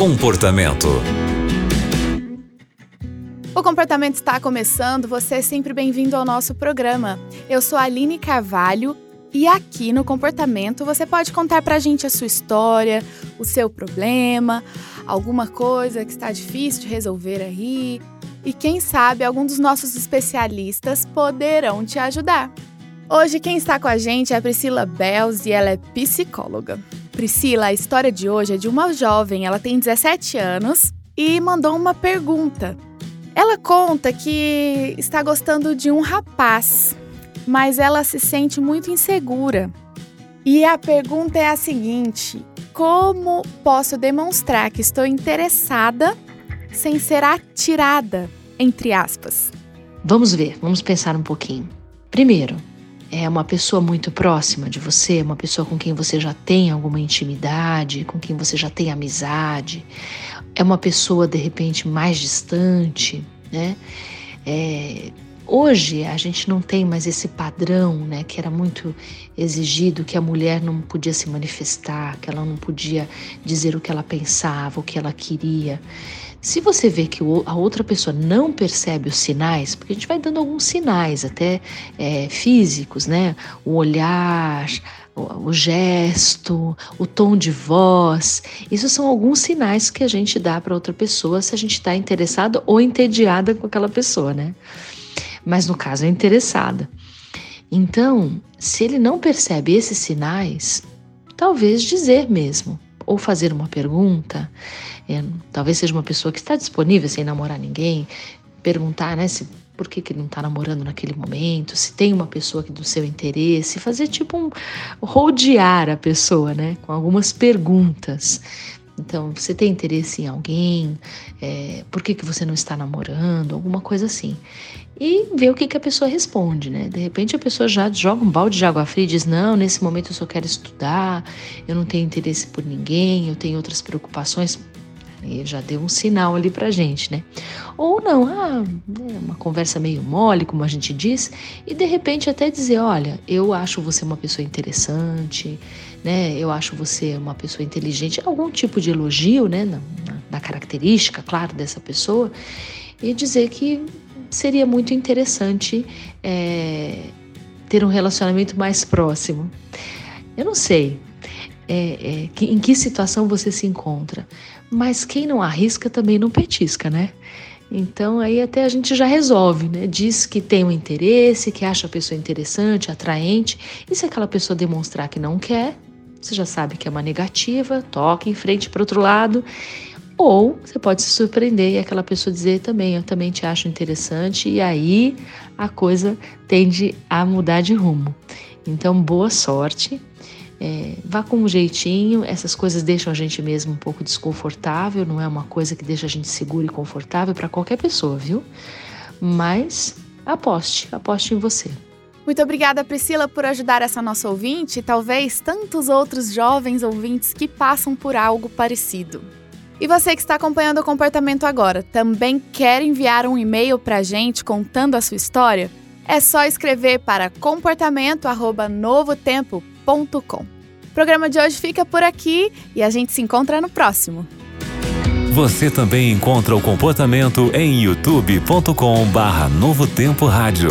Comportamento. O comportamento está começando, você é sempre bem-vindo ao nosso programa. Eu sou a Aline Carvalho e aqui no Comportamento você pode contar pra gente a sua história, o seu problema, alguma coisa que está difícil de resolver aí. E quem sabe algum dos nossos especialistas poderão te ajudar. Hoje quem está com a gente é a Priscila Bells e ela é psicóloga. Priscila, a história de hoje é de uma jovem, ela tem 17 anos e mandou uma pergunta. Ela conta que está gostando de um rapaz, mas ela se sente muito insegura. E a pergunta é a seguinte: como posso demonstrar que estou interessada sem ser atirada, entre aspas? Vamos ver, vamos pensar um pouquinho. Primeiro, é uma pessoa muito próxima de você, uma pessoa com quem você já tem alguma intimidade, com quem você já tem amizade, é uma pessoa de repente mais distante, né? É, hoje a gente não tem mais esse padrão, né, que era muito exigido, que a mulher não podia se manifestar, que ela não podia dizer o que ela pensava, o que ela queria. Se você vê que a outra pessoa não percebe os sinais, porque a gente vai dando alguns sinais, até é, físicos, né? O olhar, o gesto, o tom de voz. Isso são alguns sinais que a gente dá para outra pessoa se a gente está interessado ou entediada com aquela pessoa, né? Mas no caso é interessada. Então, se ele não percebe esses sinais, talvez dizer mesmo, ou fazer uma pergunta, é, talvez seja uma pessoa que está disponível sem namorar ninguém, perguntar, né, se por que, que ele não está namorando naquele momento, se tem uma pessoa que do seu interesse, fazer tipo um rodear a pessoa, né, com algumas perguntas. Então, você tem interesse em alguém? É, por que, que você não está namorando? Alguma coisa assim. E ver o que, que a pessoa responde, né? De repente a pessoa já joga um balde de água fria e diz: Não, nesse momento eu só quero estudar, eu não tenho interesse por ninguém, eu tenho outras preocupações. E já deu um sinal ali pra gente, né? Ou não, ah, é uma conversa meio mole, como a gente diz, e de repente até dizer: olha, eu acho você uma pessoa interessante, né? Eu acho você uma pessoa inteligente, algum tipo de elogio, né? Na, na característica, claro, dessa pessoa, e dizer que seria muito interessante é, ter um relacionamento mais próximo. Eu não sei, é, é, que, em que situação você se encontra. Mas quem não arrisca também não petisca, né? Então aí até a gente já resolve, né? Diz que tem um interesse, que acha a pessoa interessante, atraente. E se aquela pessoa demonstrar que não quer, você já sabe que é uma negativa, toca em frente para outro lado. Ou você pode se surpreender e aquela pessoa dizer também, eu também te acho interessante, e aí a coisa tende a mudar de rumo. Então, boa sorte é, vá com um jeitinho, essas coisas deixam a gente mesmo um pouco desconfortável, não é uma coisa que deixa a gente seguro e confortável para qualquer pessoa, viu? Mas aposte, aposte em você. Muito obrigada, Priscila, por ajudar essa nossa ouvinte e talvez tantos outros jovens ouvintes que passam por algo parecido. E você que está acompanhando o comportamento agora, também quer enviar um e-mail para a gente contando a sua história? É só escrever para comportamento@novotempo o programa de hoje fica por aqui e a gente se encontra no próximo. Você também encontra o comportamento em youtube.com/barra Novo Tempo Rádio.